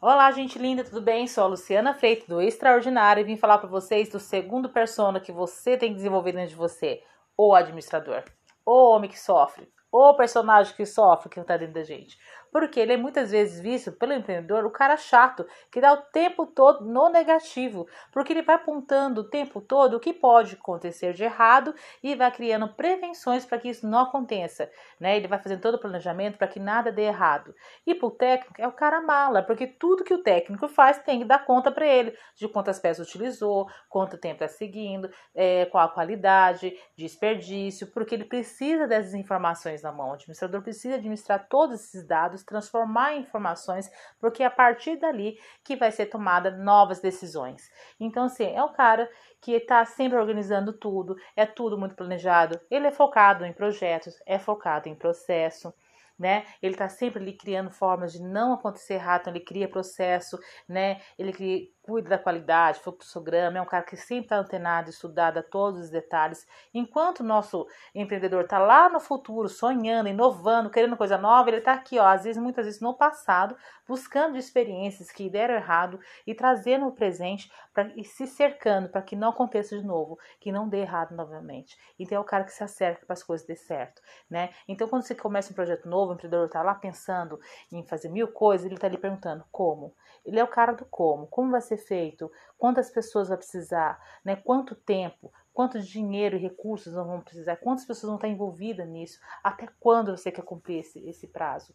Olá, gente linda, tudo bem? Sou a Luciana Freitas do Extraordinário e vim falar para vocês do segundo persona que você tem que desenvolver dentro de você: o administrador, o homem que sofre, o personagem que sofre, que está dentro da gente. Porque ele é muitas vezes visto pelo empreendedor o cara chato, que dá o tempo todo no negativo, porque ele vai apontando o tempo todo o que pode acontecer de errado e vai criando prevenções para que isso não aconteça, né? Ele vai fazendo todo o planejamento para que nada dê errado. E para o técnico é o cara mala, porque tudo que o técnico faz tem que dar conta para ele de quantas peças utilizou, quanto tempo está seguindo, é, qual a qualidade, desperdício, porque ele precisa dessas informações na mão. O administrador precisa administrar todos esses dados, transformar em informações, porque é a partir dali que vai ser tomada novas decisões. Então, assim, é o cara que está sempre organizando tudo, é tudo muito planejado, ele é focado em projetos, é focado em processo né? Ele está sempre ali criando formas de não acontecer errado, então ele cria processo, né? Ele cria, cuida da qualidade, fluxograma, é um cara que sempre está antenado, estudado a todos os detalhes. Enquanto o nosso empreendedor está lá no futuro, sonhando, inovando, querendo coisa nova, ele está aqui, ó, às vezes, muitas vezes no passado, buscando experiências que deram errado e trazendo o presente pra, e se cercando para que não aconteça de novo, que não dê errado novamente. Então é o cara que se acerca para as coisas dê certo, né? Então quando você começa um projeto novo, o empreendedor está lá pensando em fazer mil coisas, ele está ali perguntando como. Ele é o cara do como, como vai ser feito, quantas pessoas vai precisar, né? Quanto tempo, quanto dinheiro e recursos vão precisar, quantas pessoas vão estar envolvidas nisso, até quando você quer cumprir esse, esse prazo.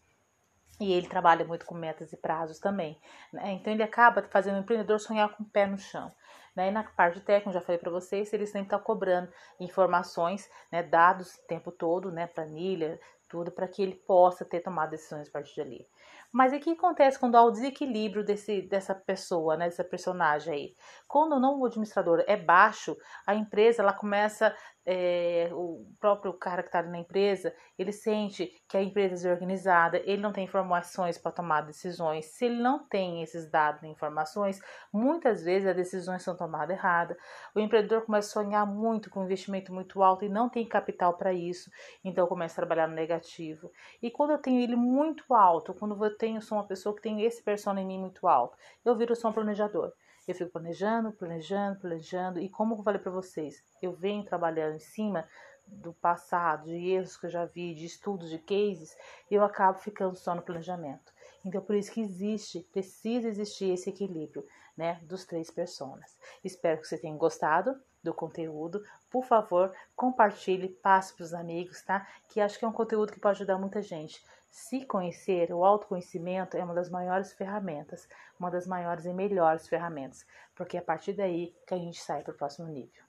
E ele trabalha muito com metas e prazos também. Né? Então ele acaba fazendo o empreendedor sonhar com o pé no chão. Né? E na parte técnica, já falei para vocês, eles sempre estão cobrando informações, né, dados o tempo todo, né, planilha, tudo, para que ele possa ter tomado decisões a partir dali. Mas o que acontece quando há o desequilíbrio desse, dessa pessoa, né, dessa personagem aí? Quando não o administrador é baixo, a empresa ela começa, é, o próprio cara que está na empresa, ele sente que a empresa é desorganizada, ele não tem informações para tomar decisões. Se ele não tem esses dados e informações, muitas vezes as decisões são tomadas erradas. O empreendedor começa a sonhar muito com um investimento muito alto e não tem capital para isso, então começa a trabalhar no negativo. E quando eu tenho ele muito alto, quando eu tenho, sou uma pessoa que tem esse persona em mim muito alto. Eu viro só um planejador. Eu fico planejando, planejando, planejando. E como eu falei para vocês, eu venho trabalhando em cima do passado, de erros que eu já vi, de estudos, de cases, e eu acabo ficando só no planejamento. Então, por isso que existe, precisa existir esse equilíbrio, né, dos três personas. Espero que você tenha gostado do conteúdo. Por favor, compartilhe, passe para os amigos, tá? Que acho que é um conteúdo que pode ajudar muita gente. Se conhecer, o autoconhecimento é uma das maiores ferramentas, uma das maiores e melhores ferramentas, porque é a partir daí que a gente sai para o próximo nível.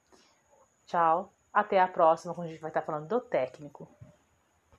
Tchau, até a próxima, quando a gente vai estar falando do técnico.